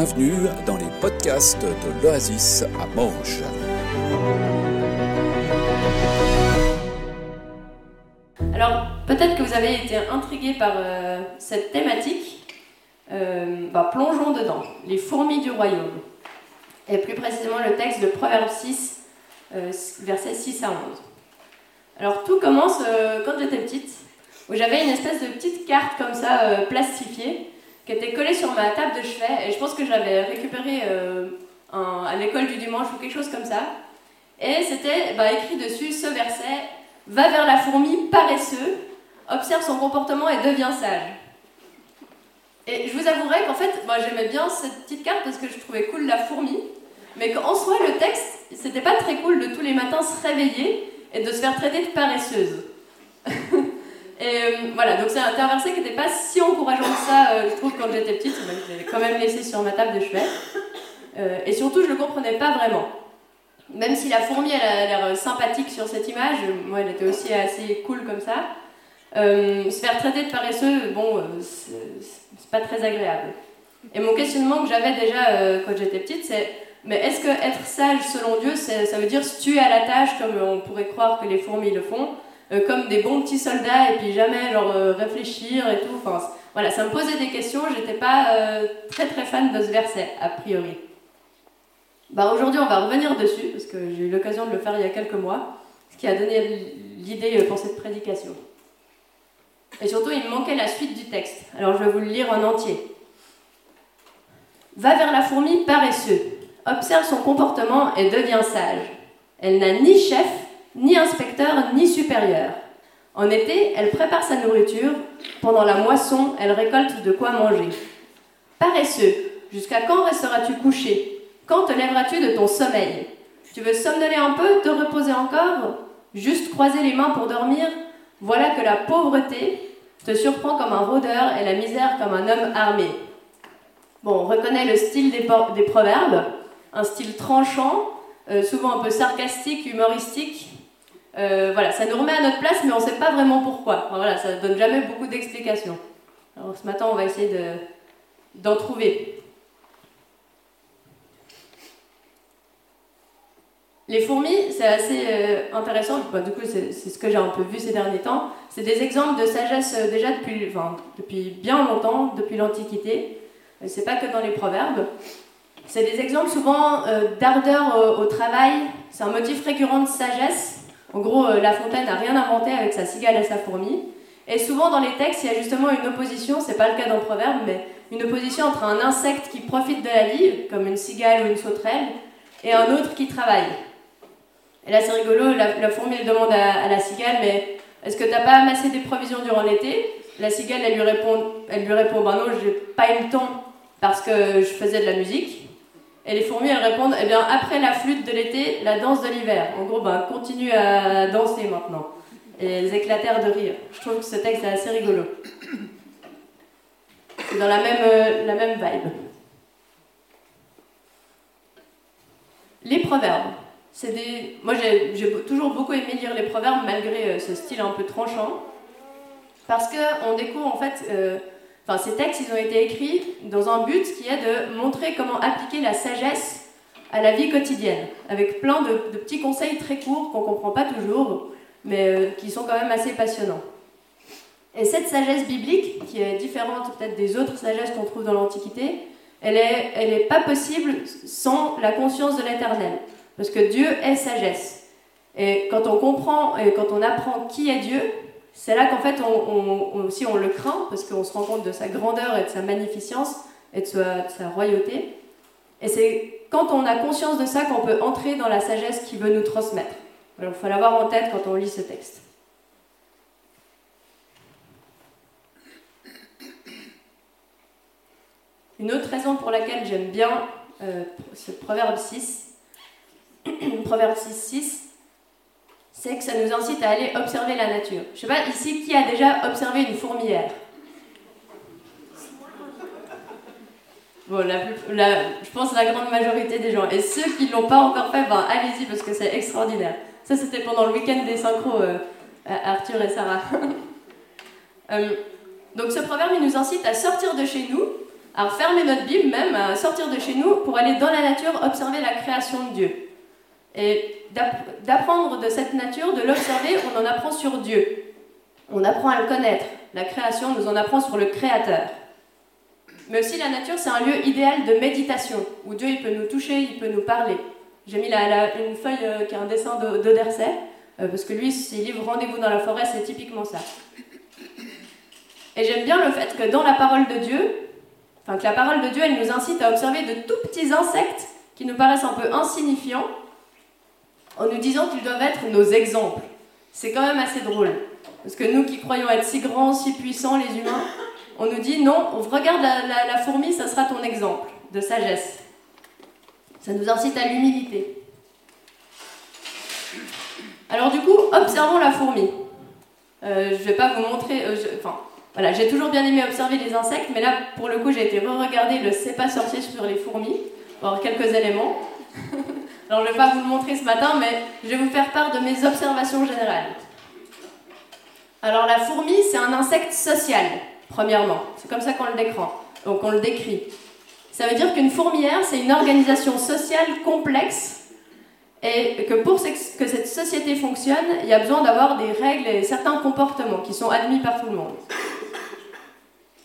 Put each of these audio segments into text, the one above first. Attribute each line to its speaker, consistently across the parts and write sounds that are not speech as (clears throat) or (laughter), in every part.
Speaker 1: bienvenue dans les podcasts de l'Oasis à Morges.
Speaker 2: Alors, peut-être que vous avez été intrigué par euh, cette thématique. Bah, plongeons dedans. Les fourmis du royaume. Et plus précisément le texte de Proverbe 6, euh, versets 6 à 11. Alors, tout commence euh, quand j'étais petite, où j'avais une espèce de petite carte comme ça, plastifiée, qui était collée sur ma table de chevet. Et je pense que je l'avais récupérée euh, à l'école du dimanche ou quelque chose comme ça. Et c'était bah, écrit dessus ce verset Va vers la fourmi paresseux, observe son comportement et devient sage. Et je vous avouerai qu'en fait, moi j'aimais bien cette petite carte parce que je trouvais cool la fourmi, mais qu'en soi, le texte, c'était pas très cool de tous les matins se réveiller et de se faire traiter de paresseuse. Et euh, voilà, donc c'est un verset qui n'était pas si encourageant que ça, euh, je trouve, quand j'étais petite, je l'avais quand même laissé sur ma table de chevet. Euh, et surtout, je le comprenais pas vraiment. Même si la fourmi, elle a l'air sympathique sur cette image, moi, elle était aussi assez cool comme ça. Se faire traiter de paresseux, bon, c'est pas très agréable. Et mon questionnement que j'avais déjà quand j'étais petite, c'est mais est-ce que être sage selon Dieu, ça veut dire se tuer à la tâche comme on pourrait croire que les fourmis le font, euh, comme des bons petits soldats et puis jamais genre euh, réfléchir et tout. Voilà, ça me posait des questions. J'étais pas euh, très très fan de ce verset a priori. Bah, aujourd'hui, on va revenir dessus, parce que j'ai eu l'occasion de le faire il y a quelques mois, ce qui a donné l'idée pour cette prédication. Et surtout, il me manquait la suite du texte. Alors, je vais vous le lire en entier. Va vers la fourmi paresseux, observe son comportement et devient sage. Elle n'a ni chef, ni inspecteur, ni supérieur. En été, elle prépare sa nourriture. Pendant la moisson, elle récolte de quoi manger. Paresseux, jusqu'à quand resteras-tu couché? Quand te lèveras-tu de ton sommeil? Tu veux somnoler un peu, te reposer encore? Juste croiser les mains pour dormir? Voilà que la pauvreté te surprend comme un rôdeur et la misère comme un homme armé. Bon, on reconnaît le style des, proverbes, un style tranchant, euh, souvent un peu sarcastique, humoristique. Euh, voilà, ça nous remet à notre place, mais on ne sait pas vraiment pourquoi. Voilà, ça ne donne jamais beaucoup d'explications. Alors ce matin, on va essayer de- d'en trouver. Les fourmis, c'est assez euh, intéressant. Du coup, c'est ce que j'ai un peu vu ces derniers temps. C'est des exemples de sagesse euh, déjà depuis, depuis bien longtemps, depuis l'Antiquité. C'est pas que dans les proverbes. C'est des exemples souvent d'ardeur au travail. C'est un motif récurrent de sagesse. En gros, euh, La Fontaine n'a rien inventé avec sa cigale et sa fourmi. Et souvent dans les textes, il y a justement une opposition, c'est pas le cas dans le proverbe, mais une opposition entre un insecte qui profite de la vie, comme une cigale ou une sauterelle, et un autre qui travaille. Et là, c'est rigolo, la, fourmi, elle demande à, à la cigale, mais est-ce que t'as pas amassé des provisions durant l'été? La cigale, elle lui répond, elle lui répond, bah non, j'ai pas eu le temps parce que je faisais de la musique. Et les fourmis, elles répondent, eh bien, après la flûte de l'été, la danse de l'hiver. En gros, ben, continue à danser maintenant. Et elles éclatèrent de rire. Je trouve que ce texte est assez rigolo. C'est dans la même, euh, vibe. Les proverbes. C'est des... Moi, j'ai j'ai toujours beaucoup aimé lire les proverbes malgré euh, ce style un peu tranchant. Parce qu'on découvre en fait. euh, Ces textes, ils ont été écrits dans un but qui est de montrer comment appliquer la sagesse à la vie quotidienne, avec plein de, petits conseils très courts qu'on comprend pas toujours, mais euh, qui sont quand même assez passionnants. Et cette sagesse biblique, qui est différente peut-être des autres sagesses qu'on trouve dans l'Antiquité, elle est, elle pas possible sans la conscience de l'Éternel, parce que Dieu est sagesse. Et quand on comprend et quand on apprend qui est Dieu, c'est là qu'en fait, on, on- aussi on le craint, parce qu'on se rend compte de sa grandeur et de sa magnificence et de sa, royauté. Et c'est quand on a conscience de ça qu'on peut entrer dans la sagesse qu'il veut nous transmettre. Il faut l'avoir en tête quand on lit ce texte. Une autre raison pour laquelle j'aime bien euh, ce proverbe 6, (clears throat) proverbe 6, 6, c'est que ça nous incite à aller observer la nature. Je sais pas, ici, qui a déjà observé une fourmilière Bon, la plus- la- je pense la grande majorité des gens. Et ceux qui ne l'ont pas encore fait, ben, allez-y parce que c'est extraordinaire. Ça, c'était pendant le week-end des synchros, euh, Arthur et Sarah. (laughs) Euh, donc, ce proverbe, il nous incite à sortir de chez nous, à refermer notre Bible même, à sortir de chez nous pour aller dans la nature observer la création de Dieu. Et d'apprendre de cette nature, de l'observer, on en apprend sur Dieu. On apprend à le connaître. La création nous en apprend sur le Créateur. Mais aussi la nature, c'est un lieu idéal de méditation, où Dieu il peut nous toucher, il peut nous parler. J'ai mis une feuille euh, qui a un dessin d'Oderset, euh, parce que lui, ses livres Rendez-vous dans la forêt, c'est typiquement ça. Et j'aime bien le fait que dans la parole de Dieu, enfin que la parole de Dieu, elle nous incite à observer de tout petits insectes qui nous paraissent un peu insignifiants, en nous disant qu'ils doivent être nos exemples. C'est quand même assez drôle. Parce que nous qui croyons être si grands, si puissants, les humains, on nous dit non, on regarde la, fourmi, ça sera ton exemple de sagesse. Ça nous incite à l'humilité. Alors du coup, observons la fourmi. Euh, je ne vais pas vous montrer. Euh, enfin, voilà, j'ai toujours bien aimé observer les insectes, mais là, pour le coup, j'ai été re-regarder le C'est pas sorcier sur les fourmis, pour quelques éléments. Alors, je ne vais pas vous le montrer ce matin, mais je vais vous faire part de mes observations générales. Alors, la fourmi, c'est un insecte social, premièrement. C'est comme ça qu'on le décrit. Le décrit. Ça veut dire qu'une fourmilière, c'est une organisation sociale complexe et que pour que cette société fonctionne, il y a besoin d'avoir des règles et certains comportements qui sont admis par tout le monde.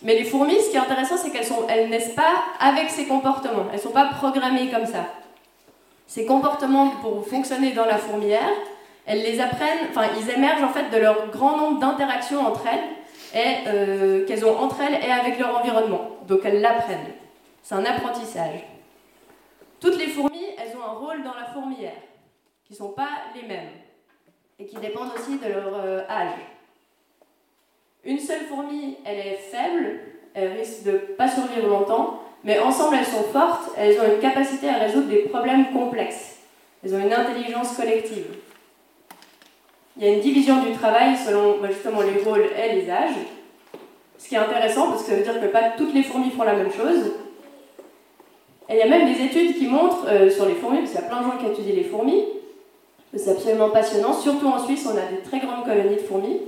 Speaker 2: Mais les fourmis, ce qui est intéressant, c'est qu'elles elles naissent pas avec ces comportements. Elles ne sont pas programmées comme ça. Ces comportements, pour fonctionner dans la fourmilière, elles les apprennent, enfin, ils émergent en fait de leur grand nombre d'interactions entre elles et euh, qu'elles ont entre elles et avec leur environnement. Donc elles l'apprennent. C'est un apprentissage. Toutes les fourmis, elles ont un rôle dans la fourmilière, qui ne sont pas les mêmes, et qui dépendent aussi de leur euh, âge. Une seule fourmi, elle est faible, elle risque de pas survivre longtemps, mais ensemble elles sont fortes, elles ont une capacité à résoudre des problèmes complexes. Elles ont une intelligence collective. Il y a une division du travail selon bah, justement les rôles et les âges. Ce qui est intéressant parce que ça veut dire que pas toutes les fourmis font la même chose. Et il y a même des études qui montrent euh, sur les fourmis, parce qu'il y a plein de gens qui étudient les fourmis, c'est absolument passionnant, surtout en Suisse, on a des très grandes colonies de fourmis.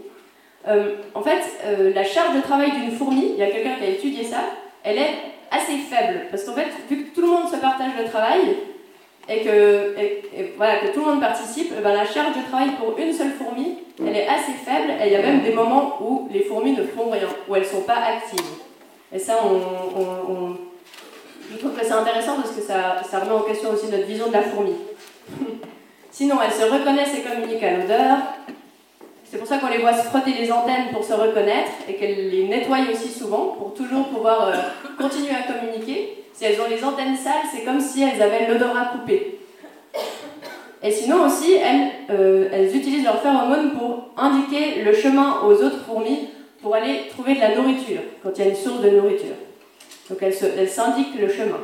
Speaker 2: Euh, en fait, euh, la charge de travail d'une fourmi, il y a quelqu'un qui a étudié ça, elle est assez faible. Parce qu'en fait, vu que tout le monde se partage le travail, et que, voilà, que tout le monde participe, ben, la charge de travail pour une seule fourmi, elle est assez faible, et il y a même des moments où les fourmis ne font rien, où elles ne sont pas actives. Et ça, on, je trouve que c'est intéressant parce que ça, ça remet en question aussi notre vision de la fourmi. (laughs) Sinon, elles se reconnaissent et communiquent à l'odeur, c'est pour ça qu'on les voit se frotter les antennes pour se reconnaître et qu'elles les nettoient aussi souvent pour toujours pouvoir euh, continuer à communiquer. Si elles ont les antennes sales, c'est comme si elles avaient l'odorat coupé. Et sinon aussi, elles, euh, elles utilisent leur phéromones pour indiquer le chemin aux autres fourmis pour aller trouver de la nourriture quand il y a une source de nourriture. Donc elles s'indiquent le chemin.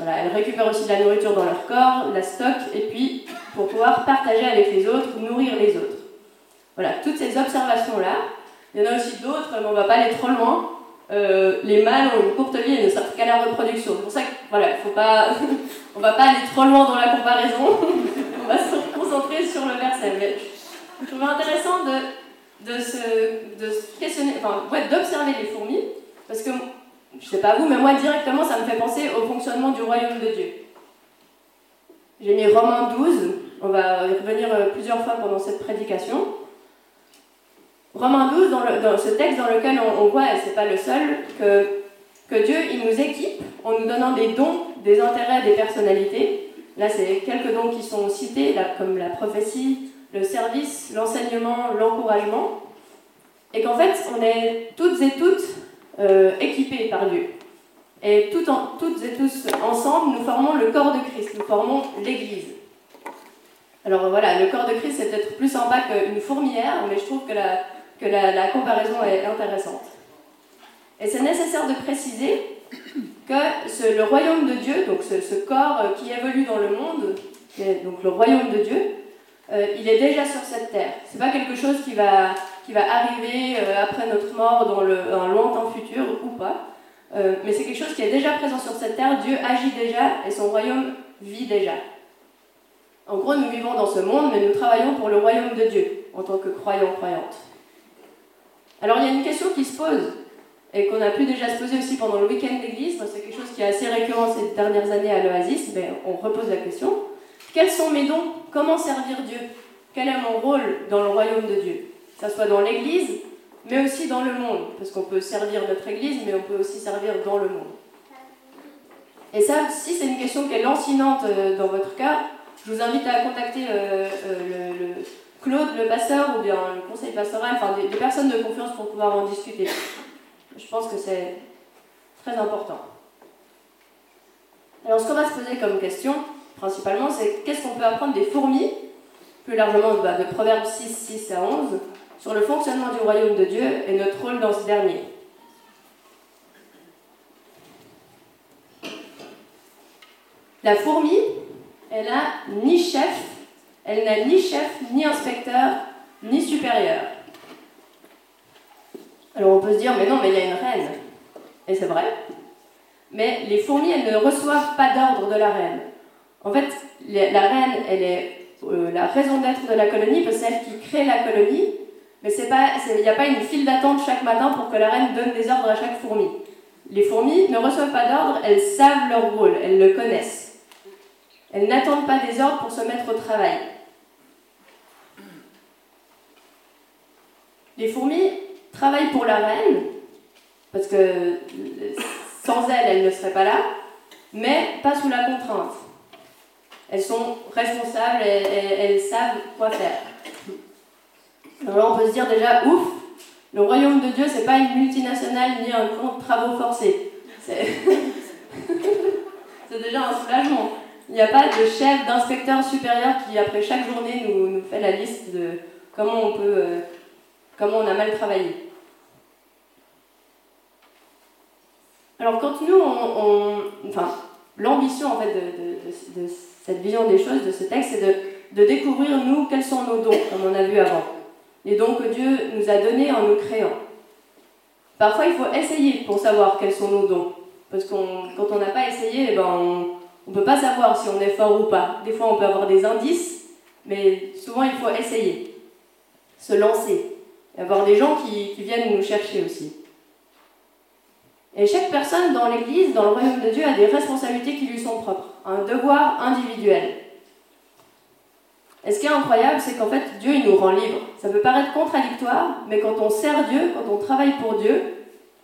Speaker 2: Elles récupèrent aussi de la nourriture dans leur corps, la stockent, et puis pour pouvoir partager avec les autres, nourrir les autres. Voilà, toutes ces observations-là. Il y en a aussi d'autres, mais on ne va pas aller trop loin. Euh, les mâles ont une courte vie et ne servent qu'à la reproduction. C'est pour ça qu'on voilà, pas, (laughs) on va pas aller trop loin dans la comparaison. (laughs) on va se concentrer sur le verset. Je trouvais intéressant de, de, se, de questionner, enfin, ouais, d'observer les fourmis, parce que je sais pas vous, mais moi directement ça me fait penser au fonctionnement du royaume de Dieu. J'ai mis Romains 12, on va y revenir euh, plusieurs fois pendant cette prédication. Romains 12, dans, ce texte dans lequel on, voit, et c'est pas le seul, que, que Dieu il nous équipe en nous donnant des dons, des intérêts, des personnalités. Là, c'est quelques dons qui sont cités, là, comme la prophétie, le service, l'enseignement, l'encouragement. Et qu'en fait, on est toutes et toutes euh, équipés par Dieu. Et toutes et tous ensemble, nous formons le corps de Christ, nous formons l'Église. Alors voilà, le corps de Christ, c'est peut-être plus sympa qu'une fourmilière, mais je trouve que la, que la, comparaison est intéressante. Et c'est nécessaire de préciser que le royaume de Dieu, donc ce, corps euh, qui évolue dans le monde, qui est donc le royaume de Dieu, euh, il est déjà sur cette terre. C'est pas quelque chose qui va, qui va arriver euh, après notre mort dans le, un lointain futur ou pas. mais c'est quelque chose qui est déjà présent sur cette terre. Dieu agit déjà et son royaume vit déjà. En gros, nous vivons dans ce monde, mais nous travaillons pour le royaume de Dieu en tant que croyants, croyantes. Alors il y a une question qui se pose. et qu'on a pu déjà se poser aussi pendant le week-end d'église, c'est quelque chose qui est assez récurrent ces dernières années à l'Oasis, mais on repose la question. Quels sont mes dons? Comment servir Dieu? Quel est mon rôle dans le royaume de Dieu? Que ce soit dans l'église, mais aussi dans le monde, parce qu'on peut servir notre église, mais on peut aussi servir dans le monde. Et ça, si c'est une question qui est lancinante euh, dans votre cœur, je vous invite à contacter euh, euh, le, Claude, le pasteur, ou bien le conseil pastoral, enfin des, personnes de confiance pour pouvoir en discuter. Je pense que c'est très important. Alors, ce qu'on va se poser comme question, principalement, c'est qu'est-ce qu'on peut apprendre des fourmis, plus largement bah, de Proverbes 6, 6 à 11, sur le fonctionnement du royaume de Dieu et notre rôle dans ce dernier. La fourmi, elle n'a ni chef, elle n'a ni chef, ni inspecteur, ni supérieur. Alors on peut se dire, mais non, mais il y a une reine. Et c'est vrai. Mais les fourmis, elles ne reçoivent pas d'ordre de la reine. En fait, la reine, elle est euh, la raison d'être de la colonie, c'est qui crée la colonie, mais il n'y a pas une file d'attente chaque matin pour que la reine donne des ordres à chaque fourmi. Les fourmis ne reçoivent pas d'ordre, elles savent leur rôle, elles le connaissent. Elles n'attendent pas des ordres pour se mettre au travail. Les fourmis travaillent pour la reine, parce que sans elle, elles ne seraient pas là, mais pas sous la contrainte. Elles sont responsables, et elles savent quoi faire. Alors là, on peut se dire déjà, ouf, le royaume de Dieu, c'est pas une multinationale ni un camp de travaux forcés. C'est (laughs) déjà un soulagement. Il n'y a pas de chef, d'inspecteur supérieur qui, après chaque journée, nous, fait la liste de comment on peut, euh, comment on a mal travaillé. Alors quand nous, enfin, l'ambition en fait de, cette vision des choses, de ce texte, c'est de, de découvrir nous quels sont nos dons, comme on a vu avant les dons que Dieu nous a donnés en nous créant. Parfois, il faut essayer pour savoir quels sont nos dons. Parce que quand on n'a pas essayé, eh ben, on ne peut pas savoir si on est fort ou pas. Des fois, on peut avoir des indices, mais souvent, il faut essayer, se lancer, avoir des gens qui, qui viennent nous chercher aussi. Et chaque personne dans l'Église, dans le royaume de Dieu, a des responsabilités qui lui sont propres, un devoir individuel. Et ce qui est incroyable, c'est qu'en fait, Dieu, il nous rend libres. Ça peut paraître contradictoire, mais quand on sert Dieu, quand on travaille pour Dieu,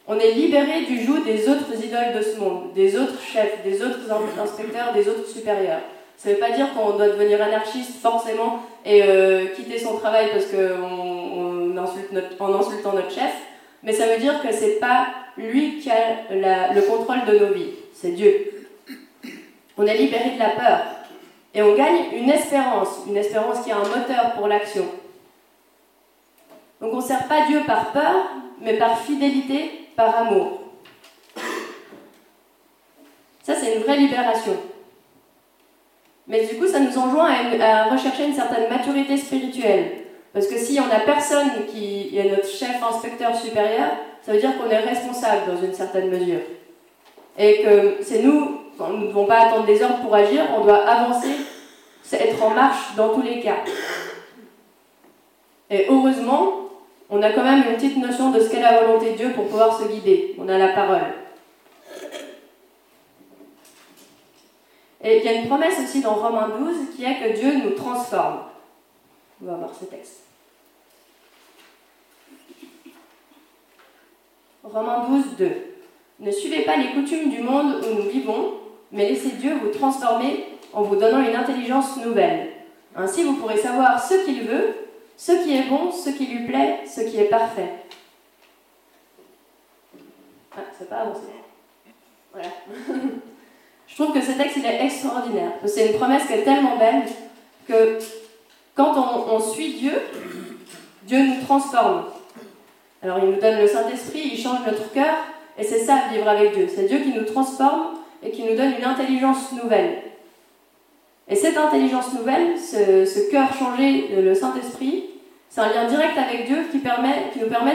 Speaker 2: on est libéré du joug des autres idoles de ce monde, des autres chefs, des autres inspecteurs, des autres supérieurs. Ça ne veut pas dire qu'on doit devenir anarchiste forcément et euh, quitter son travail parce qu'on insulte en insultant notre chef, mais ça veut dire que c'est pas lui qui a le contrôle de nos vies, c'est Dieu. On est libéré de la peur, et on gagne une espérance, une espérance qui est un moteur pour l'action. Donc on ne sert pas Dieu par peur, mais par fidélité, par amour. Ça, c'est une vraie libération. Mais du coup, ça nous enjoint à, rechercher une certaine maturité spirituelle. Parce que si on n'a personne qui est notre chef inspecteur supérieur, ça veut dire qu'on est responsable dans une certaine mesure. Et que c'est nous nous ne devons pas attendre des ordres pour agir, on doit avancer, être en marche dans tous les cas. Et heureusement, on a quand même une petite notion de ce qu'est la volonté de Dieu pour pouvoir se guider. On a la parole. Et il y a une promesse aussi dans Romains 12 qui est que Dieu nous transforme. On va voir ce texte. Romains 12, 2. Ne suivez pas les coutumes du monde où nous vivons, mais laissez Dieu vous transformer en vous donnant une intelligence nouvelle. Ainsi, vous pourrez savoir ce qu'il veut, ce qui est bon, ce qui lui plaît, ce qui est parfait. Ah, c'est pas avancé. Voilà. (laughs) Je trouve que ce texte, il est extraordinaire. C'est une promesse qui est tellement belle que quand on, on suit Dieu, Dieu nous transforme. Alors il nous donne le Saint-Esprit, il change notre cœur, et c'est ça, vivre avec Dieu. C'est Dieu qui nous transforme et qui nous donne une intelligence nouvelle. Et cette intelligence nouvelle, ce, cœur changé, le Saint-Esprit, c'est un lien direct avec Dieu qui, nous permet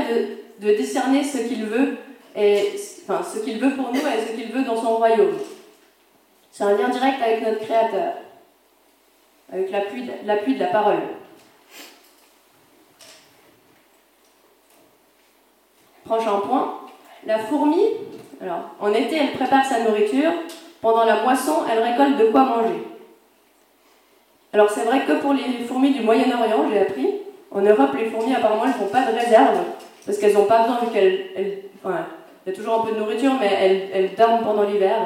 Speaker 2: de, décerner ce qu'il veut, enfin, veut pour nous et ce qu'il veut dans son royaume. C'est un lien direct avec notre Créateur, avec l'appui de, de la parole. Prochain point, la fourmi, alors en été, elle prépare sa nourriture, pendant la moisson, elle récolte de quoi manger. Alors c'est vrai que pour les fourmis du Moyen-Orient, j'ai appris, en Europe, les fourmis apparemment elles font pas de réserve, parce qu'elles n'ont pas besoin vu qu'elles... enfin, il y a toujours un peu de nourriture, mais elles, dorment pendant l'hiver.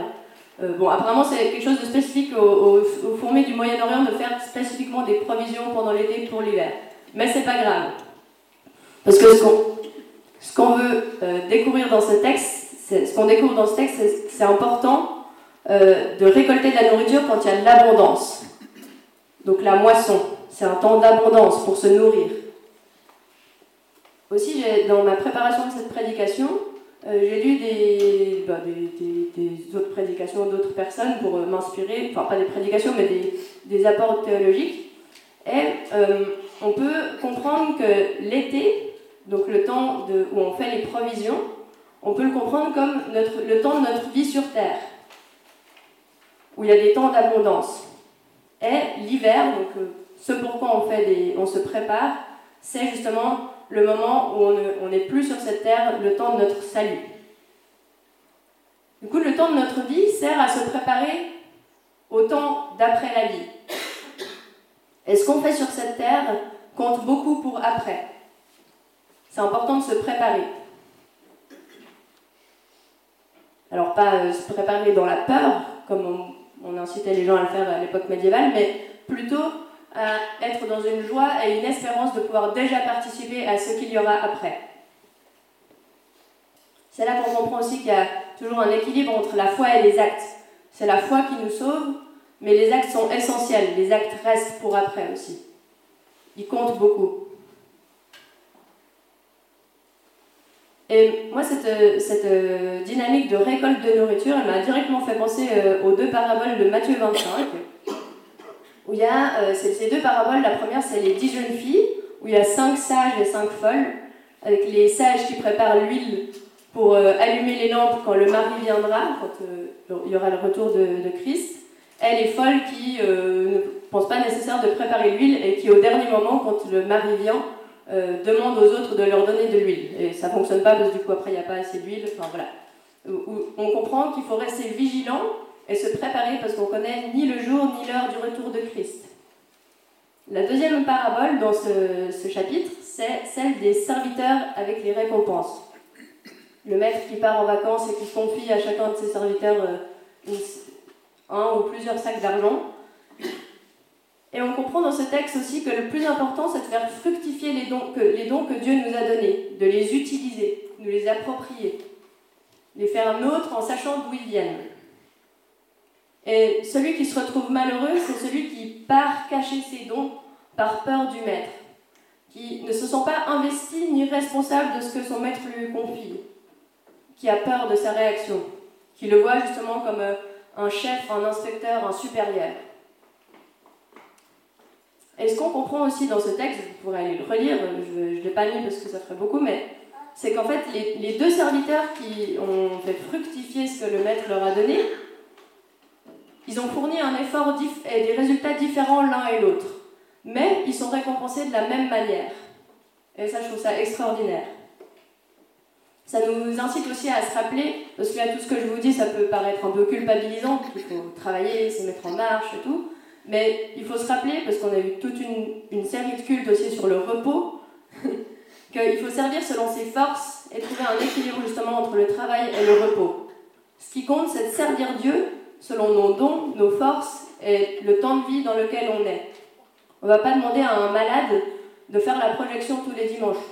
Speaker 2: Euh, bon, apparemment, c'est quelque chose de spécifique aux, fourmis du Moyen-Orient de faire spécifiquement des provisions pendant l'été pour l'hiver. Mais c'est pas grave. Parce que ce qu'on veut euh, découvrir dans ce texte, ce qu'on découvre dans ce texte, c'est important euh, de récolter de la nourriture quand il y a de l'abondance. Donc la moisson, c'est un temps d'abondance pour se nourrir. Aussi, dans ma préparation de cette prédication, euh, j'ai lu bah, des, autres prédications d'autres personnes pour euh, m'inspirer, enfin pas des prédications, mais des, apports théologiques. Et euh, on peut comprendre que l'été, donc le temps où on fait les provisions, on peut le comprendre comme le temps de notre vie sur Terre, où il y a des temps d'abondance. Et l'hiver, donc ce pourquoi on, fait des, on se prépare, c'est justement le moment où on n'est plus sur cette terre, le temps de notre salut. Du coup, le temps de notre vie sert à se préparer au temps d'après la vie. Et ce qu'on fait sur cette terre compte beaucoup pour après. C'est important de se préparer. Alors pas euh, se préparer dans la peur, comme on, on incitait les gens à le faire à l'époque médiévale, mais plutôt à être dans une joie et une espérance de pouvoir déjà participer à ce qu'il y aura après. C'est là qu'on comprend aussi qu'il y a toujours un équilibre entre la foi et les actes. C'est la foi qui nous sauve, mais les actes sont essentiels. Les actes restent pour après aussi. Ils comptent beaucoup. Et moi, cette, cette dynamique de récolte de nourriture, elle m'a directement fait penser euh, aux deux paraboles de Matthieu 25 où il y a euh, ces deux paraboles. La première, c'est les dix jeunes filles, où il y a cinq sages et cinq folles, avec les sages qui préparent l'huile pour euh, allumer les lampes quand le mari viendra, quand euh, il y aura le retour de, Christ. Et les folles qui ne pensent pas nécessaire de préparer l'huile et qui, au dernier moment, quand le mari vient, demandent aux autres de leur donner de l'huile. Et ça fonctionne pas parce que du coup, après, il n'y a pas assez d'huile. Enfin, voilà. On comprend qu'il faut rester vigilant et se préparer parce qu'on connaît ni le jour ni l'heure du retour de Christ. La deuxième parabole dans ce, chapitre, c'est celle des serviteurs avec les récompenses. Le maître qui part en vacances et qui confie à chacun de ses serviteurs euh, un ou plusieurs sacs d'argent. Et on comprend dans ce texte aussi que le plus important, c'est de faire fructifier les dons, que, Dieu nous a donnés, de les utiliser, de les approprier, les faire nôtres en sachant d'où ils viennent. Et celui qui se retrouve malheureux, c'est celui qui part cacher ses dons par peur du maître, qui ne se sent pas investi ni responsable de ce que son maître lui confie, qui a peur de sa réaction, qui le voit justement comme euh, un chef, un inspecteur, un supérieur. Et ce qu'on comprend aussi dans ce texte, vous pourrez aller le relire, je ne l'ai pas lu parce que ça ferait beaucoup, mais c'est qu'en fait, les, les, deux serviteurs qui ont fait fructifier ce que le maître leur a donné, ils ont fourni un effort et des résultats différents l'un et l'autre, mais ils sont récompensés de la même manière. Et ça, je trouve ça extraordinaire. Ça nous incite aussi à se rappeler, parce que là, tout ce que je vous dis, ça peut paraître un peu culpabilisant, qu'il faut travailler, se mettre en marche et tout, mais il faut se rappeler, parce qu'on a eu toute une, série de cultes aussi sur le repos, (laughs) qu'il faut servir selon ses forces et trouver un équilibre justement entre le travail et le repos. Ce qui compte, c'est de servir Dieu selon nos dons, nos forces et le temps de vie dans lequel on est. On ne va pas demander à un malade de faire la projection tous les dimanches.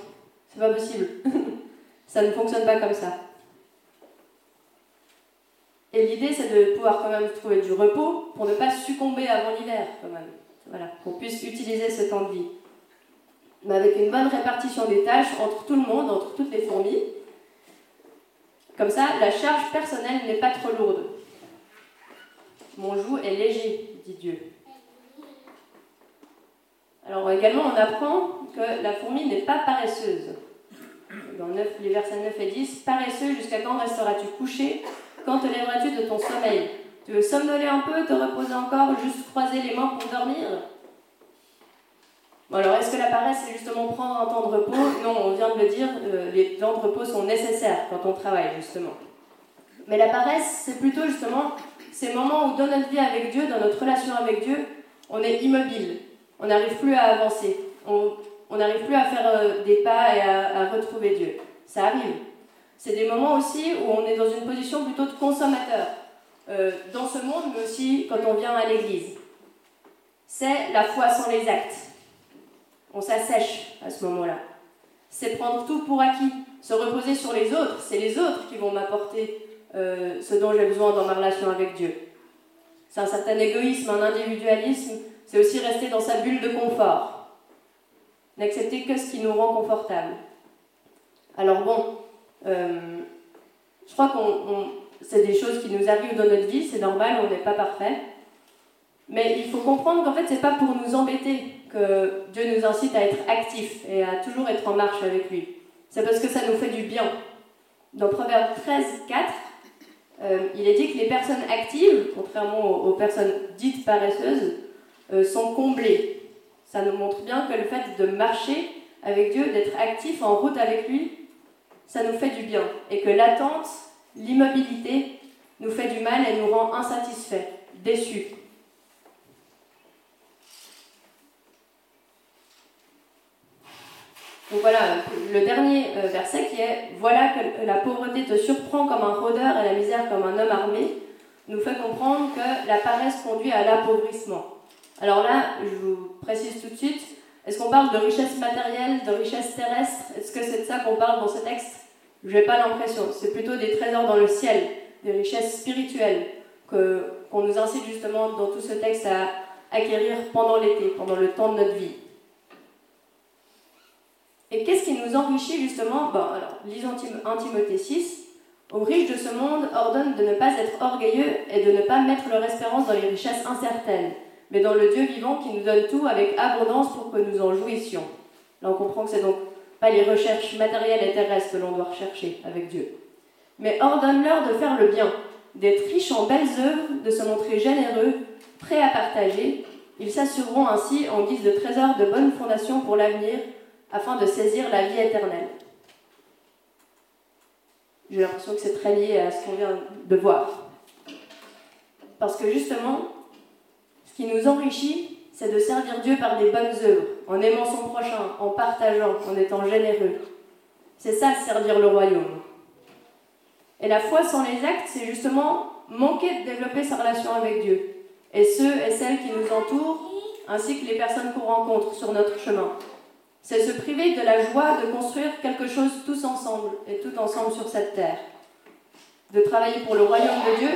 Speaker 2: C'est pas possible. (laughs) ça ne fonctionne pas comme ça. Et l'idée, c'est de pouvoir quand même trouver du repos pour ne pas succomber avant l'hiver, quand même. Voilà, qu'on puisse utiliser ce temps de vie. Mais avec une bonne répartition des tâches entre tout le monde, entre toutes les fourmis. Comme ça, la charge personnelle n'est pas trop lourde. Mon joug est léger, dit Dieu. Alors également, on apprend que la fourmi n'est pas paresseuse. Dans 9, les versets 9 et 10, paresseux, jusqu'à quand resteras-tu couché Quand te lèveras-tu de ton sommeil? Tu veux somnoler un peu, te reposer encore, juste croiser les mains pour dormir? Alors, est-ce que la paresse, c'est justement prendre un temps de repos? Non, on vient de le dire, euh, les temps de repos sont nécessaires quand on travaille, justement. Mais la paresse, c'est plutôt justement ces moments où dans notre vie avec Dieu, dans notre relation avec Dieu, on est immobile, on n'arrive plus à avancer, on n'arrive plus à faire euh, des pas et à, retrouver Dieu. Ça arrive. C'est des moments aussi où on est dans une position plutôt de consommateur, euh, dans ce monde, mais aussi quand on vient à l'église. C'est la foi sans les actes. On s'assèche à ce moment-là. C'est prendre tout pour acquis, se reposer sur les autres. C'est les autres qui vont m'apporter euh, ce dont j'ai besoin dans ma relation avec Dieu. C'est un certain égoïsme, un individualisme. C'est aussi rester dans sa bulle de confort. N'accepter que ce qui nous rend confortable. Alors bon, je crois qu'on c'est des choses qui nous arrivent dans notre vie, c'est normal, on n'est pas parfait. Mais il faut comprendre qu'en fait, c'est pas pour nous embêter que Dieu nous incite à être actifs et à toujours être en marche avec lui. C'est parce que ça nous fait du bien. Dans Proverbe 13, 4, euh, il est dit que les personnes actives, contrairement aux, personnes dites paresseuses, euh, sont comblées. Ça nous montre bien que le fait de marcher avec Dieu, d'être actif en route avec lui, ça nous fait du bien. Et que l'attente, l'immobilité, nous fait du mal et nous rend insatisfaits, déçus. Donc voilà, le dernier euh, verset qui est Voilà que la pauvreté te surprend comme un rôdeur et la misère comme un homme armé, nous fait comprendre que la paresse conduit à l'appauvrissement. Alors là, je vous précise tout de suite, est-ce qu'on parle de richesse matérielle, de richesse terrestre? Est-ce que c'est de ça qu'on parle dans ce texte? Je n'ai pas l'impression. C'est plutôt des trésors dans le ciel, des richesses spirituelles qu'on nous incite justement dans tout ce texte à acquérir pendant l'été, pendant le temps de notre vie. Et qu'est-ce qui nous enrichit justement? Bon, alors, lisons 1 Timothée 6. Aux riches de ce monde ordonne de ne pas être orgueilleux et de ne pas mettre leur espérance dans les richesses incertaines, mais dans le Dieu vivant qui nous donne tout avec abondance pour que nous en jouissions. Là, on comprend que c'est donc pas les recherches matérielles et terrestres que l'on doit rechercher avec Dieu. Mais ordonne-leur de faire le bien, d'être riches en belles œuvres, de se montrer généreux, prêts à partager. Ils s'assureront ainsi, en guise de trésor de bonnes fondations pour l'avenir, afin de saisir la vie éternelle. J'ai l'impression que c'est très lié à ce qu'on vient de voir. Parce que justement, ce qui nous enrichit, c'est de servir Dieu par des bonnes œuvres, en aimant son prochain, en partageant, en étant généreux. C'est ça, servir le royaume. Et la foi sans les actes, c'est justement manquer de développer sa relation avec Dieu, et ceux et celles qui nous entourent, ainsi que les personnes qu'on rencontre sur notre chemin. C'est se priver de la joie de construire quelque chose tous ensemble et tout ensemble sur cette terre. De travailler pour le royaume de Dieu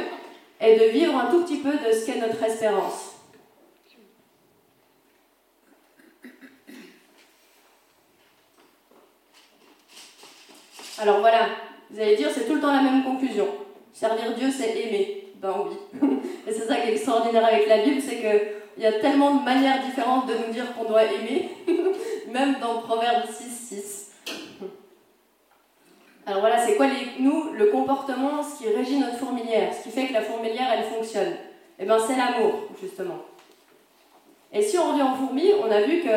Speaker 2: et de vivre un tout petit peu de ce qu'est notre espérance. Alors voilà, vous allez dire, c'est tout le temps la même conclusion. Servir Dieu, c'est aimer. Ben oui. (laughs) Et c'est ça qui est extraordinaire avec la Bible, c'est qu'il y a tellement de manières différentes de nous dire qu'on doit aimer (laughs) même dans Proverbe 6, 6. Alors voilà, c'est quoi les, nous le comportement, ce qui régit notre fourmilière, ce qui fait que la fourmilière elle fonctionne? Eh bien c'est l'amour, justement. Et si on revient aux fourmis, on a vu que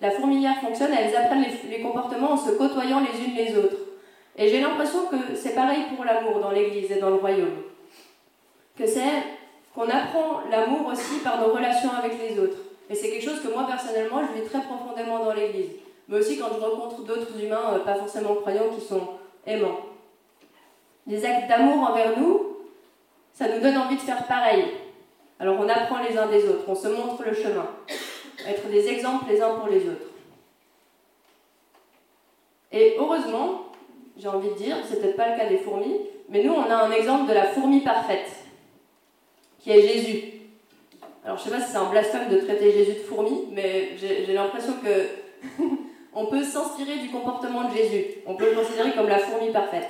Speaker 2: la fourmilière fonctionne, elles apprennent les, comportements en se côtoyant les unes les autres. Et j'ai l'impression que c'est pareil pour l'amour dans l'Église et dans le royaume. Que c'est qu'on apprend l'amour aussi par nos relations avec les autres. Et c'est quelque chose que moi personnellement, je vis très profondément dans l'Église. Mais aussi quand je rencontre d'autres humains, euh, pas forcément croyants, qui sont aimants. Les actes d'amour envers nous, ça nous donne envie de faire pareil. Alors on apprend les uns des autres, on se montre le chemin. Être des exemples les uns pour les autres. Et heureusement, j'ai envie de dire, c'est peut-être pas le cas des fourmis, mais nous on a un exemple de la fourmi parfaite, qui est Jésus. Alors je sais pas si c'est un blasphème de traiter Jésus de fourmi, mais j'ai l'impression que (laughs) on peut s'inspirer du comportement de Jésus. On peut le considérer comme la fourmi parfaite.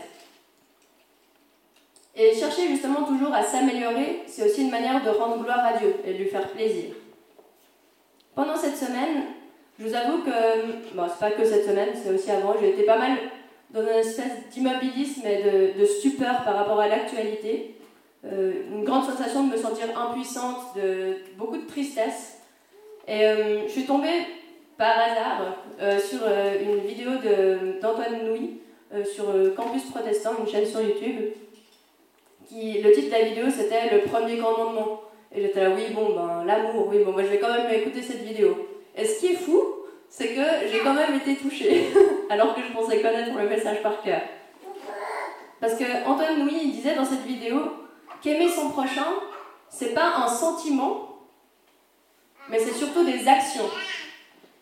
Speaker 2: Et chercher justement toujours à s'améliorer, c'est aussi une manière de rendre gloire à Dieu et de lui faire plaisir. Pendant cette semaine, je vous avoue que, bon, c'est pas que cette semaine, c'est aussi avant, j'ai été pas mal dans une espèce d'immobilisme et de, de stupeur par rapport à l'actualité. Euh, une grande sensation de me sentir impuissante, de beaucoup de tristesse. Et euh, je suis tombée par hasard euh, sur une vidéo d'Antoine Nouy sur Campus Protestant, une chaîne sur YouTube. Qui, le titre de la vidéo c'était Le premier commandement. Et j'étais là, oui, bon, ben, l'amour, oui, bon, moi je vais quand même écouter cette vidéo. Et ce qui est fou, c'est que j'ai quand même été touchée, (laughs) alors que je pensais connaître le message par cœur. Parce que Antoine Louis disait dans cette vidéo qu'aimer son prochain, c'est pas un sentiment, mais c'est surtout des actions.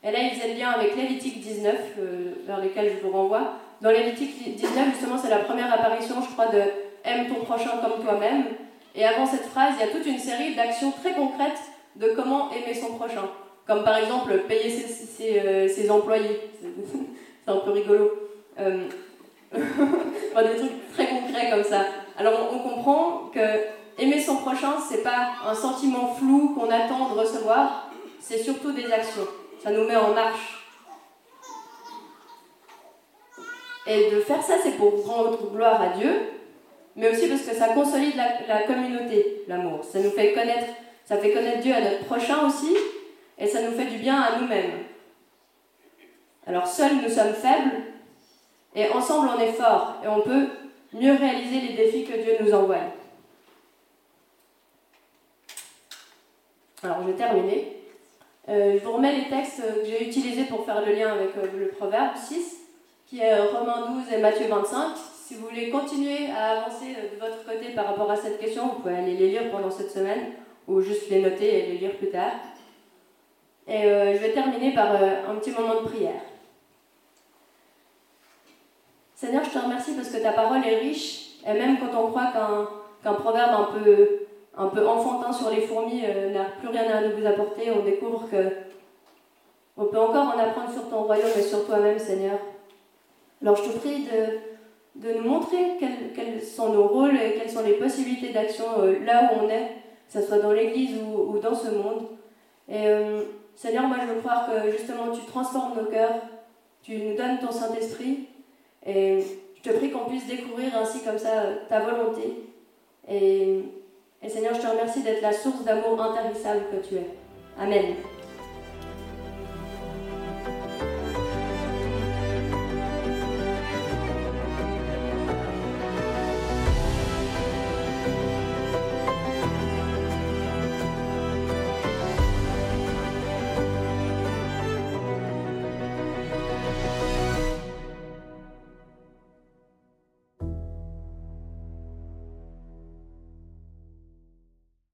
Speaker 2: Et là, il faisait le lien avec Lévitique 19, euh, vers lequel je vous renvoie. Dans Lévitique 19, justement, c'est la première apparition, je crois, de aime ton prochain comme toi-même. Et avant cette phrase, il y a toute une série d'actions très concrètes de comment aimer son prochain. Comme par exemple payer ses, euh, employés. (laughs) C'est un peu rigolo. Euh, (laughs) des trucs très concrets comme ça. Alors on, comprend que aimer son prochain, c'est pas un sentiment flou qu'on attend de recevoir, c'est surtout des actions. Ça nous met en marche. Et de faire ça, c'est pour rendre gloire à Dieu, mais aussi parce que ça consolide la, communauté, l'amour. Ça nous fait connaître, ça fait connaître Dieu à notre prochain aussi, et ça nous fait du bien à nous-mêmes. Alors seuls nous sommes faibles, et ensemble on est forts, et on peut mieux réaliser les défis que Dieu nous envoie. Alors je vais terminer. Euh, je vous remets les textes que j'ai utilisés pour faire le lien avec euh, le Proverbe 6, qui est Romains 12 et Matthieu 25. Si vous voulez continuer à avancer euh, de votre côté par rapport à cette question, vous pouvez aller les lire pendant cette semaine ou juste les noter et les lire plus tard. Et euh, je vais terminer par euh, un petit moment de prière. Seigneur, je te remercie parce que ta parole est riche, et même quand on croit qu'un proverbe un peu, un peu enfantin sur les fourmis n'a plus rien à nous apporter, on découvre que on peut encore en apprendre sur ton royaume et sur toi-même, Seigneur. Alors je te prie de de nous montrer quels, sont nos rôles et quelles sont les possibilités d'action euh, là où on est, que ce soit dans l'Église ou, dans ce monde. Et euh, Seigneur, moi je veux croire que justement tu transformes nos cœurs, tu nous donnes ton Saint-Esprit, et je te prie qu'on puisse découvrir ainsi comme ça ta volonté. Et, et Seigneur, je te remercie d'être la source d'amour intarissable que tu es. Amen.